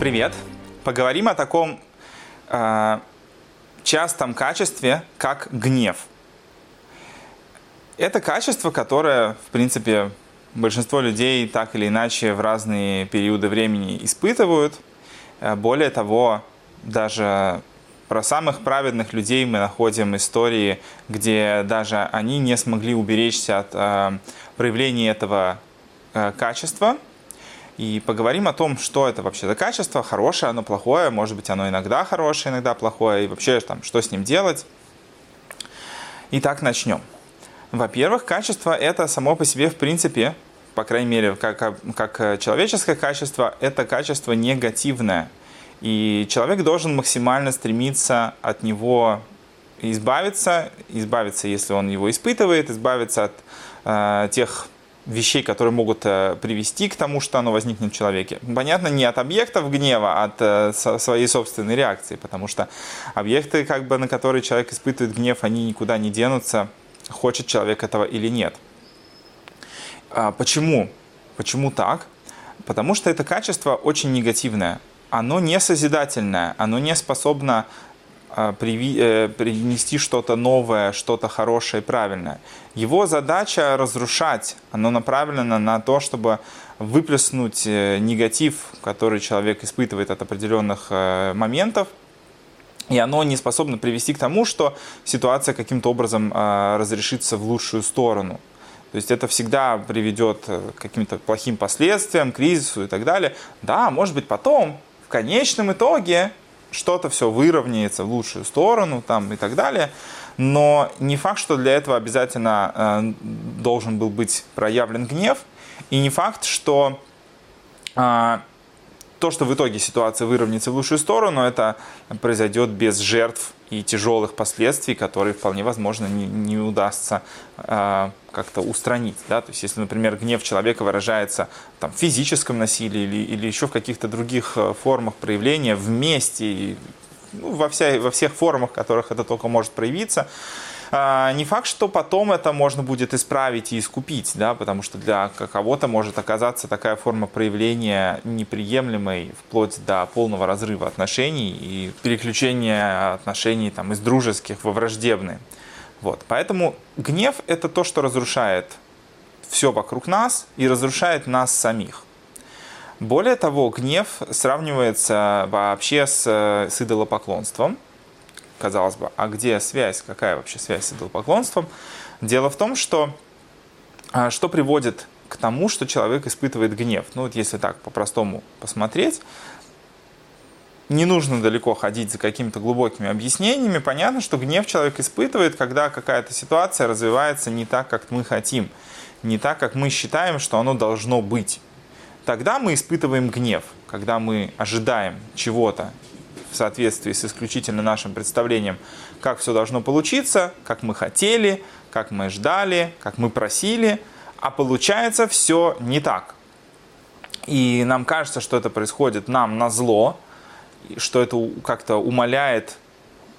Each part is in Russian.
Привет! Поговорим о таком э, частом качестве, как гнев. Это качество, которое, в принципе, большинство людей так или иначе в разные периоды времени испытывают. Э, более того, даже про самых праведных людей мы находим истории, где даже они не смогли уберечься от э, проявления этого э, качества – и поговорим о том, что это вообще за качество, хорошее оно, плохое, может быть, оно иногда хорошее, иногда плохое, и вообще, там, что с ним делать. Итак, начнем. Во-первых, качество это само по себе, в принципе, по крайней мере, как, как человеческое качество, это качество негативное. И человек должен максимально стремиться от него избавиться, избавиться, если он его испытывает, избавиться от э, тех вещей, которые могут э, привести к тому, что оно возникнет в человеке. Понятно, не от объектов гнева, а от э, своей собственной реакции, потому что объекты, как бы, на которые человек испытывает гнев, они никуда не денутся, хочет человек этого или нет. А почему? Почему так? Потому что это качество очень негативное. Оно не созидательное, оно не способно принести что-то новое, что-то хорошее и правильное. Его задача разрушать, оно направлено на то, чтобы выплеснуть э, негатив, который человек испытывает от определенных э, моментов, и оно не способно привести к тому, что ситуация каким-то образом разрешится в лучшую сторону. То есть это всегда приведет к каким-то плохим последствиям, кризису и так далее. Да, может быть потом, в конечном итоге, что-то все выровняется в лучшую сторону там, и так далее. Но не факт, что для этого обязательно э, должен был быть проявлен гнев. И не факт, что э, то, что в итоге ситуация выровняется в лучшую сторону, это произойдет без жертв и тяжелых последствий, которые вполне возможно не, не удастся э, как-то устранить. Да? То есть, если, например, гнев человека выражается там, в физическом насилии или, или еще в каких-то других э, формах проявления вместе, ну, во, вся, во всех формах, в которых это только может проявиться, не факт, что потом это можно будет исправить и искупить, да, потому что для кого-то может оказаться такая форма проявления неприемлемой вплоть до полного разрыва отношений и переключения отношений там, из дружеских во враждебные. Вот. Поэтому гнев – это то, что разрушает все вокруг нас и разрушает нас самих. Более того, гнев сравнивается вообще с, с идолопоклонством – казалось бы, а где связь, какая вообще связь с идолопоклонством? Дело в том, что а, что приводит к тому, что человек испытывает гнев. Ну вот если так по-простому посмотреть, не нужно далеко ходить за какими-то глубокими объяснениями. Понятно, что гнев человек испытывает, когда какая-то ситуация развивается не так, как мы хотим, не так, как мы считаем, что оно должно быть. Тогда мы испытываем гнев, когда мы ожидаем чего-то в соответствии с исключительно нашим представлением, как все должно получиться, как мы хотели, как мы ждали, как мы просили, а получается все не так. И нам кажется, что это происходит нам на зло, что это как-то умаляет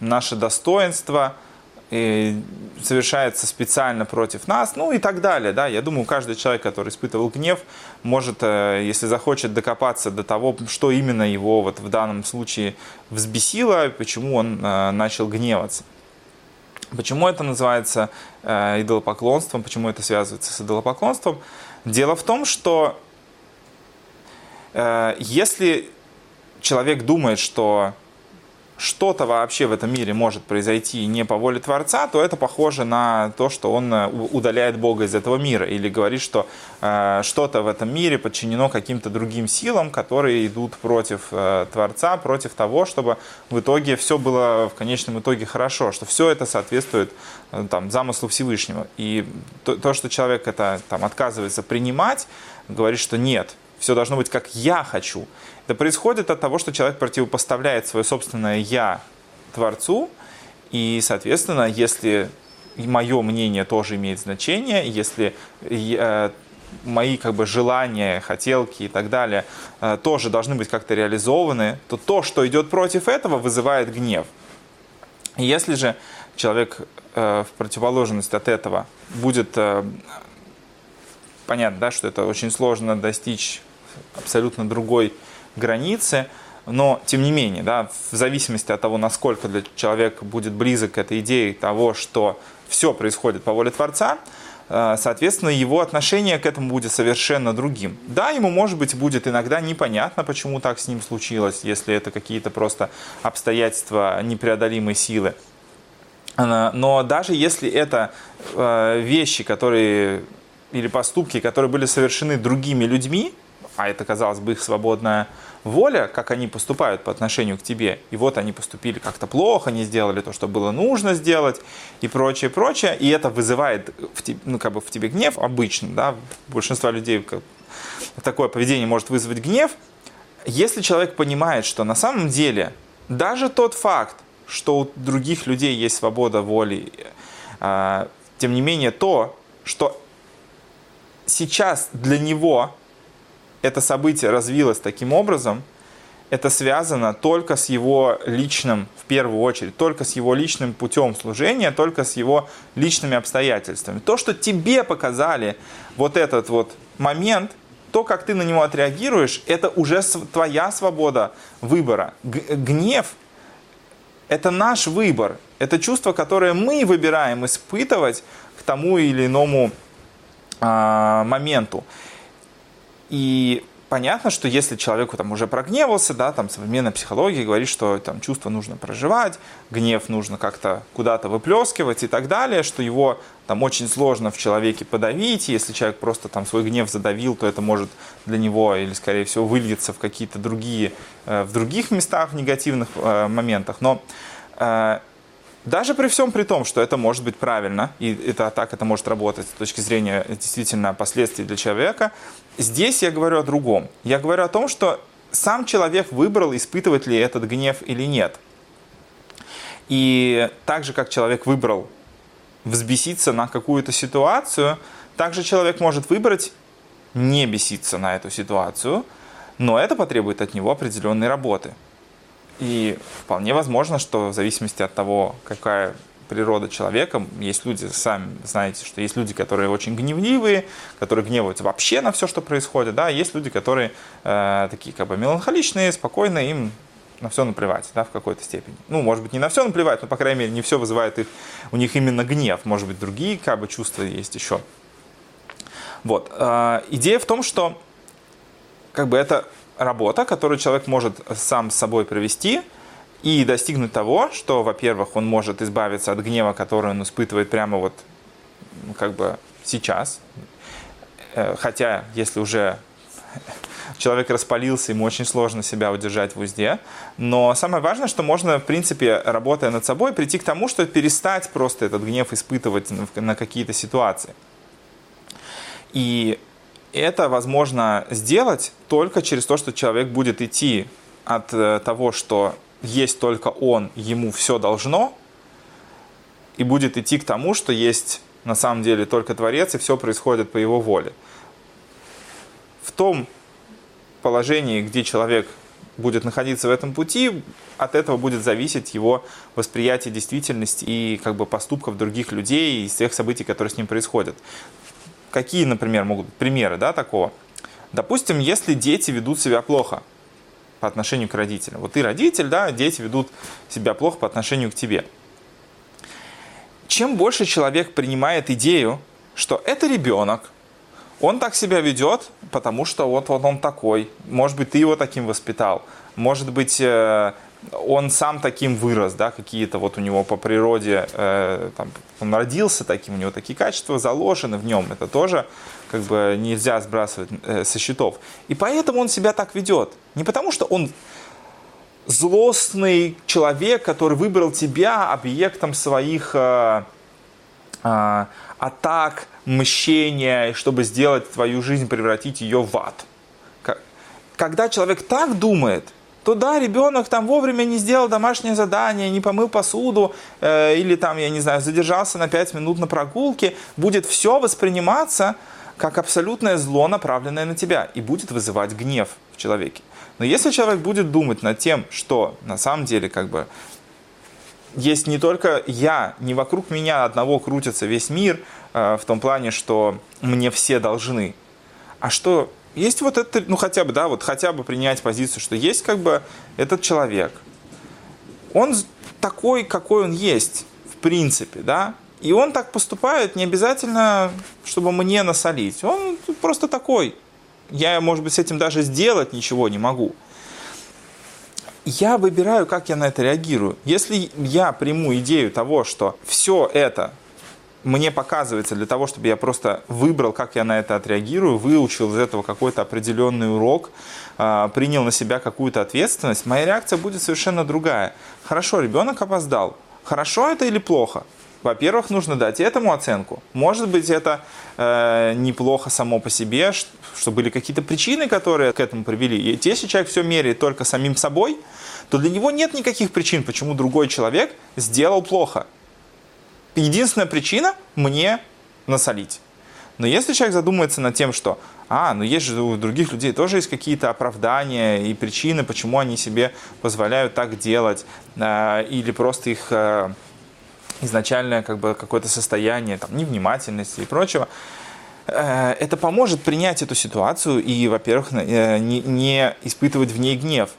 наше достоинство, совершается специально против нас, ну и так далее. Да? Я думаю, каждый человек, который испытывал гнев, может, э, если захочет докопаться до того, что именно его вот в данном случае взбесило, почему он э, начал гневаться. Почему это называется э, идолопоклонством, почему это связывается с идолопоклонством? Дело в том, что если человек думает, что что-то вообще в этом мире может произойти не по воле Творца, то это похоже на то, что он э, удаляет Бога из этого мира или говорит, что э, что-то в этом мире подчинено каким-то другим силам, которые идут против э, Творца, против того, чтобы в итоге все было в конечном итоге хорошо, что все это соответствует э, там, замыслу Всевышнего. И то, то, что человек это там, отказывается принимать, говорит, что нет, все должно быть как я хочу. Это происходит от того, что человек противопоставляет свое собственное «я» Творцу, и, соответственно, если мое мнение тоже имеет значение, если э, мои как бы желания, хотелки и так далее э, тоже должны быть как-то реализованы, то то, что идет против этого, вызывает гнев. Если же человек э, в противоположность от этого будет понятно, да, что это очень сложно достичь абсолютно другой границы, но тем не менее, да, в зависимости от того, насколько для человека будет близок к этой идее того, что все происходит по воле Творца, э, соответственно, его отношение к этому будет совершенно другим. Да, ему, может быть, будет иногда непонятно, почему так с ним случилось, если это какие-то просто обстоятельства непреодолимой силы. Но даже если это э, вещи, которые или поступки, которые были совершены другими людьми, а это, казалось бы, их свободная воля, как они поступают по отношению к тебе, и вот они поступили как-то плохо, не сделали то, что было нужно сделать, и прочее, прочее, и это вызывает в тебе, ну, как бы в тебе гнев обычно, да, большинство людей такое поведение может вызвать гнев, если человек понимает, что на самом деле даже тот факт, что у других людей есть свобода воли, а, тем не менее то, что сейчас для него это событие развилось таким образом, это связано только с его личным, в первую очередь, только с его личным путем служения, только с его личными обстоятельствами. То, что тебе показали вот этот вот момент, то, как ты на него отреагируешь, это уже твоя свобода выбора. Гнев – это наш выбор. Это чувство, которое мы выбираем испытывать к тому или иному а, моменту. И понятно, что если человеку там уже прогневался, да, там современная психология говорит, что там чувство нужно проживать, гнев нужно как-то куда-то выплескивать и так далее, что его там очень сложно в человеке подавить, если человек просто там свой гнев задавил, то это может для него или скорее всего выльется в какие-то другие, э, в других местах, в негативных э, моментах. Но э, даже при всем при том, что это может быть правильно, и это так это может работать с точки зрения действительно последствий для человека, здесь я говорю о другом. Я говорю о том, что сам человек выбрал, испытывать ли этот гнев или нет. И так же, как человек выбрал взбеситься на какую-то ситуацию, также человек может выбрать не беситься на эту ситуацию, но это потребует от него определенной работы. И вполне возможно, что в зависимости от того, какая природа человека, есть люди, сами знаете, что есть люди, которые очень гневливые, которые гневаются вообще на все, что происходит, да, есть люди, которые э, такие как бы меланхоличные, спокойные, им на все наплевать, да, в какой-то степени. Ну, может быть, не на все наплевать, но, по крайней мере, не все вызывает их, у них именно гнев. Может быть, другие как бы чувства есть еще. Вот. Э, идея в том, что как бы это работа, которую человек может сам с собой провести и достигнуть того, что, во-первых, он может избавиться от гнева, который он испытывает прямо вот ну, как бы сейчас. Э, хотя, если уже человек распалился, ему очень сложно себя удержать в узде. Но самое важное, что можно, в принципе, работая над собой, прийти к тому, что перестать просто этот гнев испытывать на какие-то ситуации. И это возможно сделать только через то, что человек будет идти от э, того, что есть только он, ему все должно, и будет идти к тому, что есть на самом деле только Творец, и все происходит по его воле. В том положении, где человек будет находиться в этом пути, от этого будет зависеть его восприятие действительности и как бы поступков других людей и тех событий, которые с ним происходят. Какие, например, могут быть примеры да, такого? Допустим, если дети ведут себя плохо по отношению к родителям. Вот ты родитель, да, дети ведут себя плохо по отношению к тебе. Чем больше человек принимает идею, что это ребенок, он так себя ведет, потому что вот, вот он такой. Может быть, ты его таким воспитал. Может быть, э, он сам таким вырос, да, какие-то вот у него по природе, э, там, он родился таким, у него такие качества заложены в нем, это тоже как бы нельзя сбрасывать э, со счетов. И поэтому он себя так ведет. Не потому что он злостный человек, который выбрал тебя объектом своих э, э, атак, мщения, чтобы сделать твою жизнь, превратить ее в ад. Когда человек так думает, то да, ребенок там вовремя не сделал домашнее задание, не помыл посуду, э, или там, я не знаю, задержался на 5 минут на прогулке, будет все восприниматься как абсолютное зло, направленное на тебя, и будет вызывать гнев в человеке. Но если человек будет думать над тем, что на самом деле как бы есть не только я, не вокруг меня одного крутится весь мир, э, в том плане, что мне все должны, а что есть вот это, ну хотя бы, да, вот хотя бы принять позицию, что есть как бы этот человек. Он такой, какой он есть, в принципе, да, и он так поступает не обязательно, чтобы мне насолить. Он просто такой. Я, может быть, с этим даже сделать ничего не могу. Я выбираю, как я на это реагирую. Если я приму идею того, что все это мне показывается для того, чтобы я просто выбрал, как я на это отреагирую, выучил из этого какой-то определенный урок, а, принял на себя какую-то ответственность, моя реакция будет совершенно другая. Хорошо, ребенок опоздал. Хорошо это или плохо? Во-первых, нужно дать этому оценку. Может быть, это э, неплохо само по себе, что были какие-то причины, которые к этому привели. И если человек все меряет только самим собой, то для него нет никаких причин, почему другой человек сделал плохо. Единственная причина – мне насолить. Но если человек задумается над тем, что, а, ну есть же у других людей тоже есть какие-то оправдания и причины, почему они себе позволяют так делать, э, или просто их э, изначальное как бы какое-то состояние там, невнимательности и прочего, э, это поможет принять эту ситуацию и, во-первых, э, не, не испытывать в ней гнев.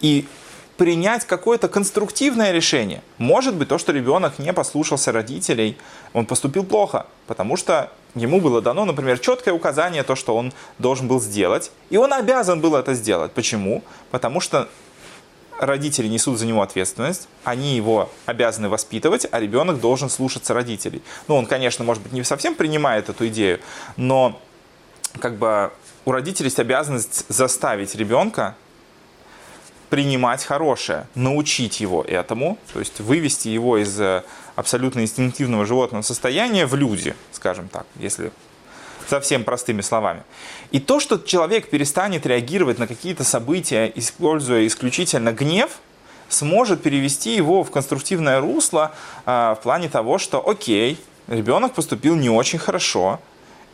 И принять какое-то конструктивное решение. Может быть то, что ребенок не послушался родителей, он поступил плохо, потому что ему было дано, например, четкое указание, то, что он должен был сделать, и он обязан был это сделать. Почему? Потому что родители несут за него ответственность, они его обязаны воспитывать, а ребенок должен слушаться родителей. Ну, он, конечно, может быть, не совсем принимает эту идею, но как бы у родителей есть обязанность заставить ребенка принимать хорошее, научить его этому, то есть вывести его из э, абсолютно инстинктивного животного состояния в люди, скажем так, если совсем простыми словами. И то, что человек перестанет реагировать на какие-то события, используя исключительно гнев, сможет перевести его в конструктивное русло э, в плане того, что окей, ребенок поступил не очень хорошо,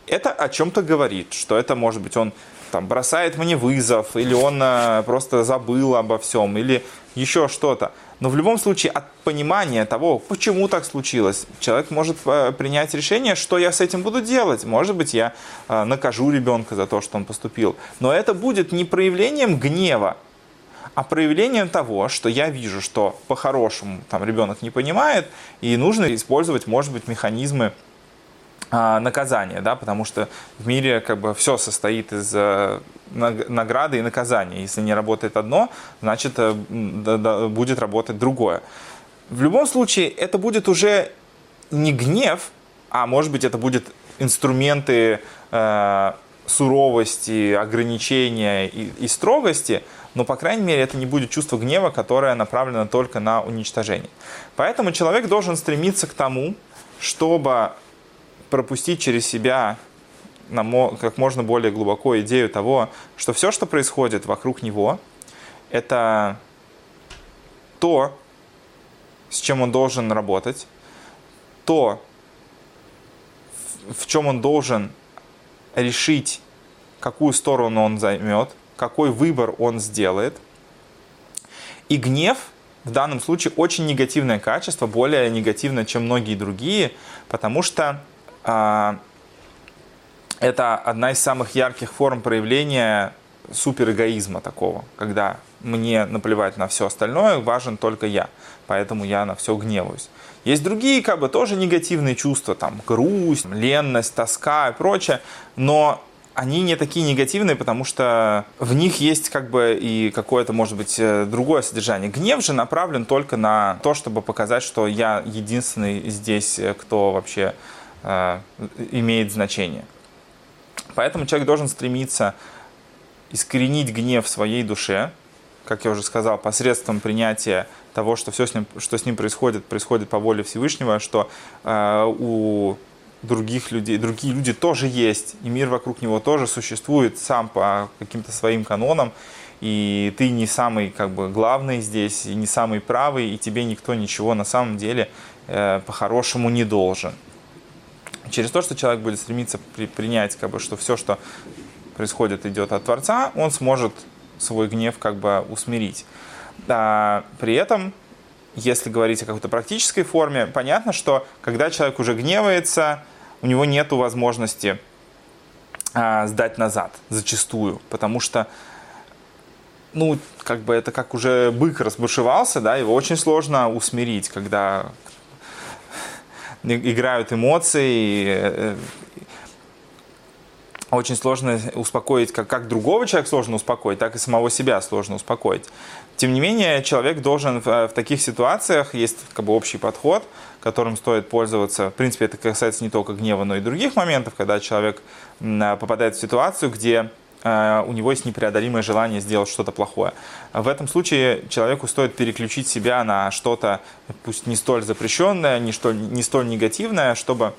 это о чем-то говорит, что это может быть он там, бросает мне вызов, или он э, просто забыл обо всем, или еще что-то. Но в любом случае от понимания того, почему так случилось, человек может э, принять решение, что я с этим буду делать. Может быть, я э, накажу ребенка за то, что он поступил. Но это будет не проявлением гнева, а проявлением того, что я вижу, что по-хорошему там ребенок не понимает, и нужно использовать, может быть, механизмы наказание, да, потому что в мире как бы все состоит из э, награды и наказания. Если не работает одно, значит э, будет работать другое. В любом случае это будет уже не гнев, а может быть это будет инструменты э, суровости, ограничения и, и строгости, но, по крайней мере, это не будет чувство гнева, которое направлено только на уничтожение. Поэтому человек должен стремиться к тому, чтобы пропустить через себя как можно более глубоко идею того, что все, что происходит вокруг него, это то, с чем он должен работать, то, в чем он должен решить, какую сторону он займет, какой выбор он сделает. И гнев в данном случае очень негативное качество, более негативное, чем многие другие, потому что это одна из самых ярких форм проявления суперэгоизма такого, когда мне наплевать на все остальное, важен только я, поэтому я на все гневаюсь. Есть другие, как бы, тоже негативные чувства, там, грусть, ленность, тоска и прочее, но они не такие негативные, потому что в них есть как бы и какое-то, может быть, э, другое содержание. Гнев же направлен только на то, чтобы показать, что я единственный здесь, э, кто вообще имеет значение. Поэтому человек должен стремиться искоренить гнев в своей душе, как я уже сказал, посредством принятия того, что все с ним, что с ним происходит, происходит по воле Всевышнего, что э, у других людей, другие люди тоже есть, и мир вокруг него тоже существует сам по каким-то своим канонам, и ты не самый как бы главный здесь, и не самый правый, и тебе никто ничего на самом деле э, по-хорошему не должен через то, что человек будет стремиться при, принять, как бы, что все, что происходит, идет от Творца, он сможет свой гнев как бы усмирить. А, при этом, если говорить о какой-то практической форме, понятно, что когда человек уже гневается, у него нет возможности а, сдать назад зачастую, потому что ну, как бы это как уже бык разбушевался, да, его очень сложно усмирить, когда играют эмоции, э, очень сложно успокоить, как, как другого человека сложно успокоить, так и самого себя сложно успокоить. Тем не менее, человек должен в, в таких ситуациях, есть как бы общий подход, которым стоит пользоваться. В принципе, это касается не только гнева, но и других моментов, когда человек попадает в ситуацию, где у него есть непреодолимое желание сделать что-то плохое. В этом случае человеку стоит переключить себя на что-то, пусть не столь запрещенное, не столь, не столь негативное, чтобы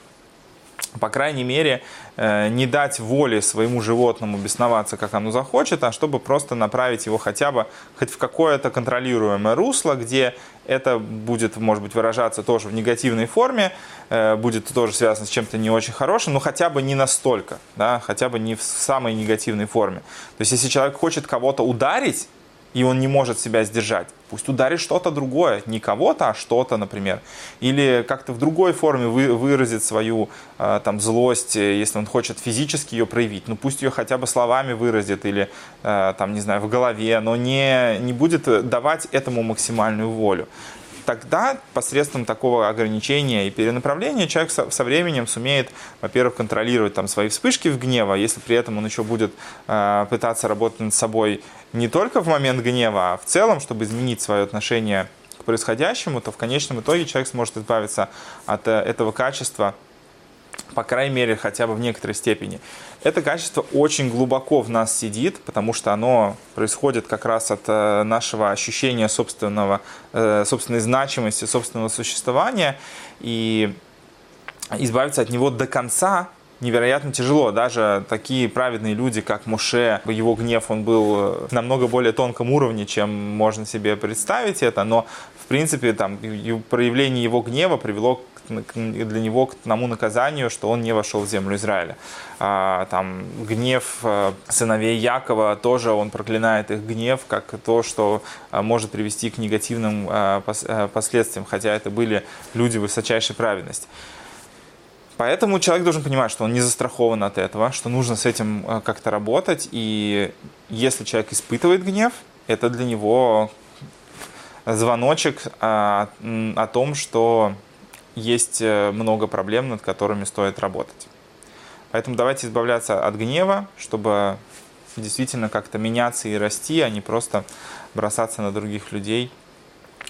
по крайней мере, э, не дать воли своему животному бесноваться, как оно захочет, а чтобы просто направить его хотя бы хоть в какое-то контролируемое русло, где это будет, может быть, выражаться тоже в негативной форме, э, будет тоже связано с чем-то не очень хорошим, но хотя бы не настолько, да, хотя бы не в самой негативной форме. То есть, если человек хочет кого-то ударить, и он не может себя сдержать. Пусть ударит что-то другое, не кого-то, а что-то, например. Или как-то в другой форме вы, выразит свою э, там, злость, э, если он хочет физически ее проявить. Ну пусть ее хотя бы словами выразит или, э, там, не знаю, в голове, но не, не будет давать этому максимальную волю тогда посредством такого ограничения и перенаправления человек со, со временем сумеет, во-первых, контролировать там свои вспышки в гнева, если при этом он еще будет э, пытаться работать над собой не только в момент гнева, а в целом, чтобы изменить свое отношение к происходящему, то в конечном итоге человек сможет избавиться от э, этого качества, по крайней мере, хотя бы в некоторой степени. Это качество очень глубоко в нас сидит, потому что оно происходит как раз от э, нашего ощущения собственного, э, собственной значимости, собственного существования. И избавиться от него до конца невероятно тяжело. Даже такие праведные люди, как Муше, его гнев, он был э, на намного более тонком уровне, чем можно себе представить это, но в принципе там проявление его гнева привело для него к тому наказанию, что он не вошел в землю Израиля. А, там гнев э, сыновей Якова тоже он проклинает их гнев как то, что э, может привести к негативным последствиям, хотя это были люди высочайшей праведности. Поэтому человек должен понимать, что он не застрахован от этого, что нужно с этим э, как-то работать. И если человек испытывает гнев, это для него звоночек о, а, о том, что есть э, много проблем, над которыми стоит работать. Поэтому давайте избавляться от гнева, чтобы действительно как-то меняться и расти, а не просто бросаться на других людей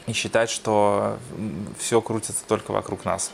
и считать, что все крутится только вокруг нас.